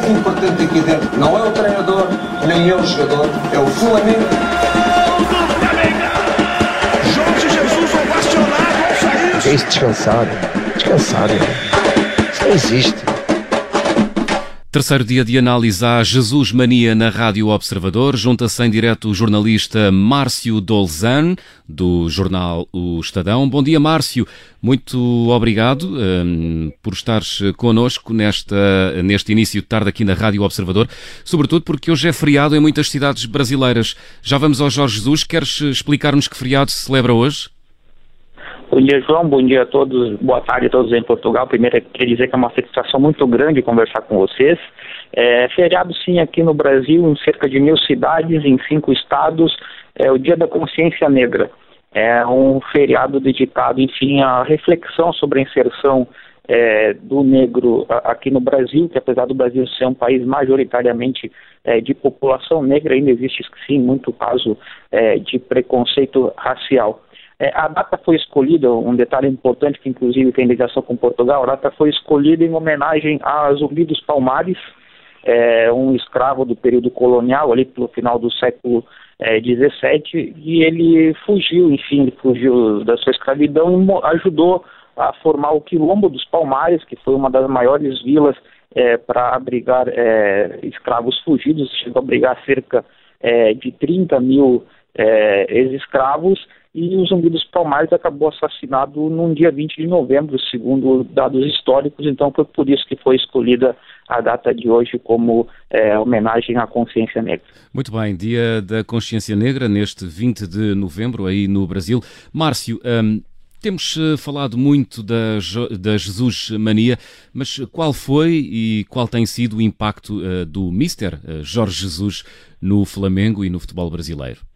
mais importante aqui dentro não é o treinador, nem é o jogador, é o Flamengo. Jorge Jesus ovacionado sair. É isso descansar. Descansar. Isso não existe. Terceiro dia de análise à Jesus Mania na Rádio Observador. Junta-se em direto o jornalista Márcio Dolzan, do jornal O Estadão. Bom dia, Márcio. Muito obrigado um, por estares connosco nesta, neste início de tarde aqui na Rádio Observador, sobretudo porque hoje é feriado em muitas cidades brasileiras. Já vamos ao Jorge Jesus. Queres explicar-nos que feriado se celebra hoje? Bom dia, João. Bom dia a todos. Boa tarde a todos em Portugal. Primeiro, queria dizer que é uma satisfação muito grande conversar com vocês. É, feriado, sim, aqui no Brasil, em cerca de mil cidades, em cinco estados, é o Dia da Consciência Negra. É um feriado dedicado, enfim, à reflexão sobre a inserção é, do negro aqui no Brasil, que apesar do Brasil ser um país majoritariamente é, de população negra, ainda existe, sim, muito caso é, de preconceito racial. É, a data foi escolhida, um detalhe importante que inclusive tem ligação com Portugal, a data foi escolhida em homenagem a Zumbi dos Palmares, é, um escravo do período colonial, ali pelo final do século XVII, é, e ele fugiu, enfim, ele fugiu da sua escravidão e ajudou a formar o Quilombo dos Palmares, que foi uma das maiores vilas é, para abrigar é, escravos fugidos, chegou a abrigar cerca é, de 30 mil é, ex-escravos, e o Zumbi dos Palmares acabou assassinado no dia 20 de novembro, segundo dados históricos, então foi por isso que foi escolhida a data de hoje como é, homenagem à consciência negra. Muito bem, dia da consciência negra, neste 20 de novembro, aí no Brasil. Márcio, hum, temos eh, falado muito da, da Jesus Mania, mas qual foi e qual tem sido o impacto uh, do Mister uh, Jorge Jesus no Flamengo e no futebol brasileiro?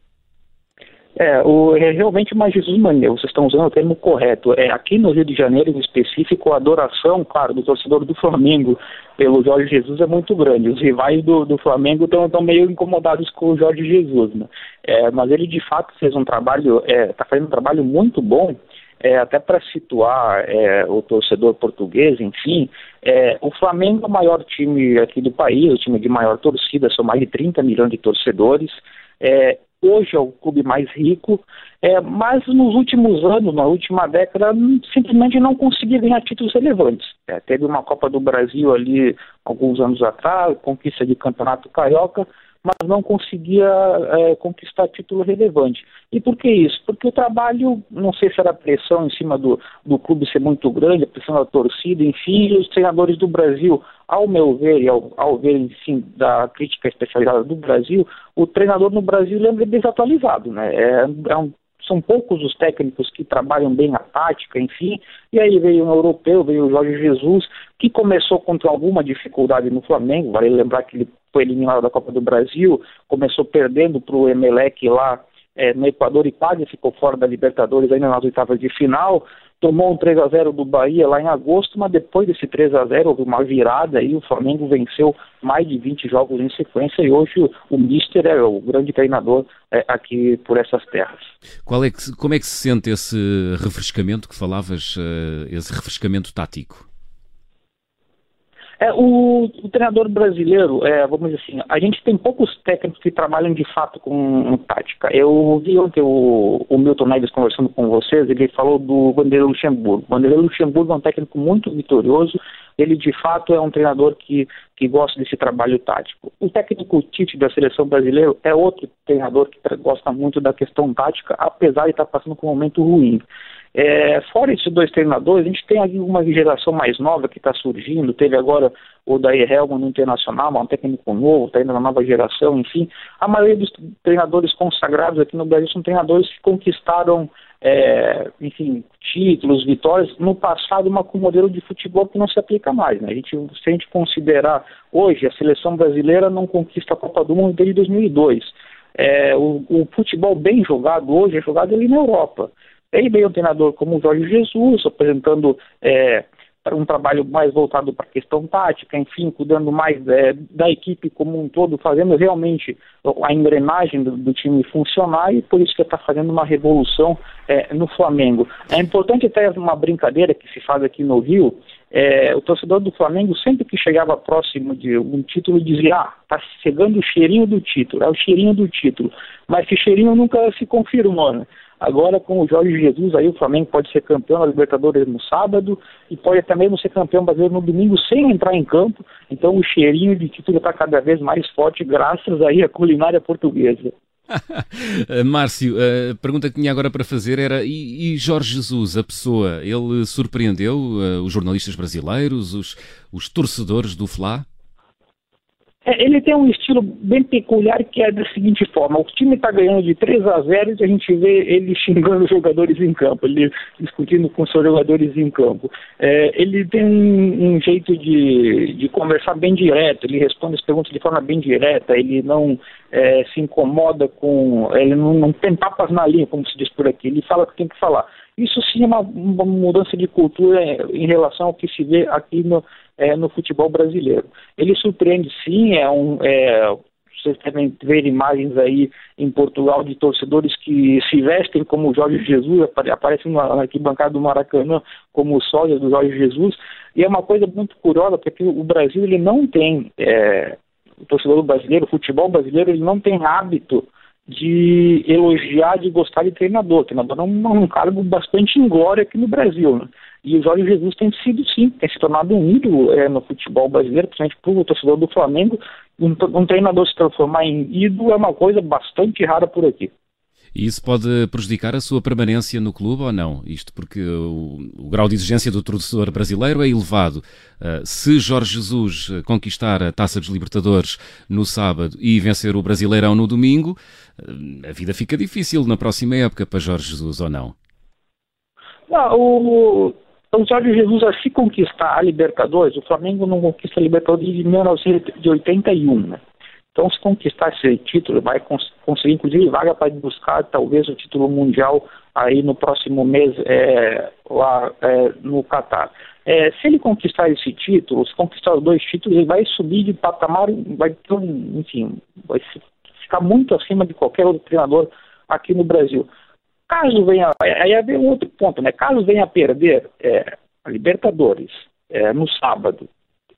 É, o, é realmente uma Jesus mania, vocês estão usando o termo correto. É, aqui no Rio de Janeiro, em específico, a adoração, claro, do torcedor do Flamengo pelo Jorge Jesus é muito grande. Os rivais do, do Flamengo estão meio incomodados com o Jorge Jesus, né? É, mas ele de fato fez um trabalho, está é, fazendo um trabalho muito bom, é, até para situar é, o torcedor português, enfim, é, o Flamengo é o maior time aqui do país, o time de maior torcida, são mais de 30 milhões de torcedores. Hoje é o clube mais rico, é, mas nos últimos anos, na última década, simplesmente não conseguia ganhar títulos relevantes. É, teve uma Copa do Brasil ali alguns anos atrás, conquista de campeonato carioca, mas não conseguia é, conquistar título relevante. E por que isso? Porque o trabalho, não sei se era pressão em cima do, do clube ser muito grande, a pressão da torcida, enfim, os treinadores do Brasil, ao meu ver e ao, ao ver, enfim, da crítica especializada do Brasil, o treinador no Brasil é desatualizado, né? É, é um são poucos os técnicos que trabalham bem a tática, enfim, e aí veio um europeu, veio o Jorge Jesus, que começou contra alguma dificuldade no Flamengo, vale lembrar que ele foi eliminado da Copa do Brasil, começou perdendo para o Emelec lá é, no Equador e quase ficou fora da Libertadores ainda nas oitavas de final, tomou um 3 a 0 do Bahia lá em agosto, mas depois desse 3 a 0 houve uma virada e o Flamengo venceu mais de 20 jogos em sequência e hoje o, Mister é o grande treinador é, aqui por essas terras. É que, como é que se sente esse refrescamento que falavas, uh, esse refrescamento tático? É, o, o, treinador brasileiro, é, vamos dizer assim, a gente tem poucos técnicos que trabalham de fato com tática. Eu vi ontem o, o Milton Neves conversando com vocês, ele falou do Vanderlei Luxemburgo. Vanderlei Luxemburgo é um técnico muito vitorioso, ele de fato é um treinador que, que gosta desse trabalho tático. O técnico Tite da seleção brasileira é outro treinador que gosta muito da questão tática, apesar de estar passando por um momento ruim. É, fora esses dois treinadores, a gente tem aqui uma geração mais nova que está surgindo. Teve agora o Daí Helman no Internacional, um técnico novo, está indo na nova geração, enfim. A maioria dos treinadores consagrados aqui no Brasil são treinadores que conquistaram, é, enfim, títulos, vitórias, no passado, uma, com modelo de futebol que não se aplica mais. Né? A gente, se a gente considerar hoje, a seleção brasileira não conquista a Copa do Mundo desde 2002. É, o, o futebol bem jogado hoje é jogado ali na Europa. Aí veio um treinador como o Jorge Jesus, apresentando é, um trabalho mais voltado para a questão tática, enfim, cuidando mais é, da equipe como um todo, fazendo realmente a engrenagem do, do time funcionar e por isso que está fazendo uma revolução é, no Flamengo. É importante até uma brincadeira que se faz aqui no Rio, é, o torcedor do Flamengo, sempre que chegava próximo de um título, dizia: Ah, tá chegando o cheirinho do título, é o cheirinho do título. Mas esse cheirinho nunca se confirmou, né? Agora, com o Jorge Jesus, aí o Flamengo pode ser campeão da Libertadores no sábado e pode até mesmo ser campeão brasileiro no domingo sem entrar em campo. Então, o cheirinho de título está cada vez mais forte, graças aí à culinária portuguesa. Márcio, a pergunta que tinha agora para fazer era: e, Jorge Jesus, a pessoa, ele surpreendeu uh, os jornalistas brasileiros, os, os torcedores do Fla? É, ele tem um estilo bem peculiar que é da seguinte forma: o time está ganhando de 3 a 0 e a gente vê ele xingando os jogadores em campo, ele discutindo com seus jogadores em campo. É, ele tem um, um jeito de, de, conversar bem direto, ele responde as perguntas de forma bem direta, ele não é, se incomoda com. Ele não, não tem papas na linha, como se diz por aqui, ele fala o que tem que falar. Isso sim é uma, uma mudança de cultura em relação ao que se vê aqui no é, no futebol brasileiro. Ele surpreende sim, é um. É, vocês devem ver imagens aí em Portugal de torcedores que se vestem como Jorge Jesus, aparecem na arquibancada do Maracanã como sósia do Jorge Jesus, e é uma coisa muito curiosa, porque o Brasil ele não tem, é, o torcedor brasileiro, o futebol brasileiro, ele não tem hábito de elogiar, de gostar de treinador. Treinador é um, um cargo bastante inglório aqui no Brasil. Né? E o Jorge Jesus tem sido, sim, tem se tornado um ídolo é, no futebol brasileiro, principalmente para o torcedor do Flamengo. Um, um treinador se transformar em ídolo é uma coisa bastante rara por aqui. E isso pode prejudicar a sua permanência no clube ou não? Isto porque o, o grau de exigência do torcedor brasileiro é elevado. Uh, se Jorge Jesus conquistar a Taça dos Libertadores no sábado e vencer o Brasileirão no domingo, uh, a vida fica difícil na próxima época para Jorge Jesus ou não? Não, o, então, Jorge Jesus, a se conquistar a Libertadores, o Flamengo não conquista a Libertadores de 1981, né? Então, se conquistar esse título, vai cons conseguir, inclusive, vaga para buscar talvez o título mundial aí no próximo mês é, lá é, no Catar. É, se ele conquistar esse título, se conquistar os dois títulos, ele vai subir de patamar, vai ter um, enfim, vai ficar muito acima de qualquer outro treinador aqui no Brasil. Caso venha, aí é um outro ponto, né? Caso venha a perder é, a Libertadores é, no sábado,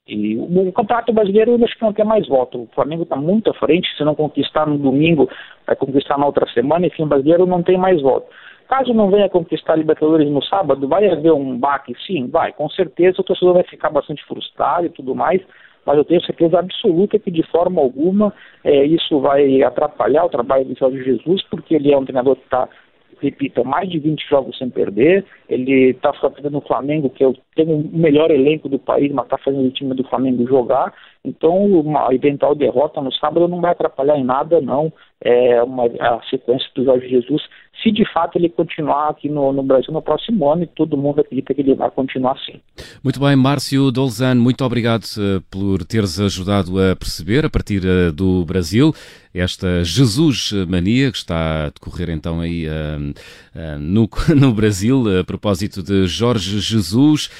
e o, o Campeonato Brasileiro eu acho que não tem mais voto. O Flamengo está muito à frente, se não conquistar no domingo, vai conquistar na outra semana, enfim, o brasileiro não tem mais voto. Caso não venha conquistar a Libertadores no sábado, vai haver um baque? Sim, vai. Com certeza o torcedor vai ficar bastante frustrado e tudo mais, mas eu tenho certeza absoluta que de forma alguma é, isso vai atrapalhar o trabalho do Jorge Jesus, porque ele é um treinador que está repita, mais de 20 jogos sem perder. Ele está fazendo o Flamengo, que é o, tem o melhor elenco do país, mas está fazendo o time do Flamengo jogar. Então, uma eventual derrota no sábado não vai atrapalhar em nada, não. É uma a sequência do Jorge Jesus se de fato ele continuar aqui no, no, Brasil no próximo ano e todo mundo acredita que ele vai continuar assim. Muito bem, Márcio Dolzan, muito obrigado uh, por teres ajudado a perceber, a partir uh, do Brasil, esta Jesus Mania que está a decorrer então aí uh, no, no Brasil, a propósito de Jorge Jesus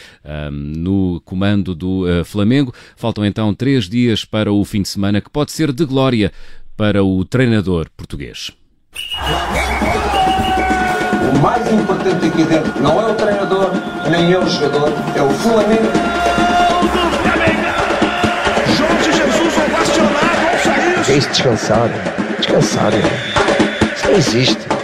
no comando do Flamengo. Faltam então três dias para o fim de semana que pode ser de glória para o treinador português. O mais importante aqui dentro não é o treinador, nem é o jogador, é o Flamengo. Jorge Jesus ovacionado ao sair. Descansado. Descansado. Isso não existe.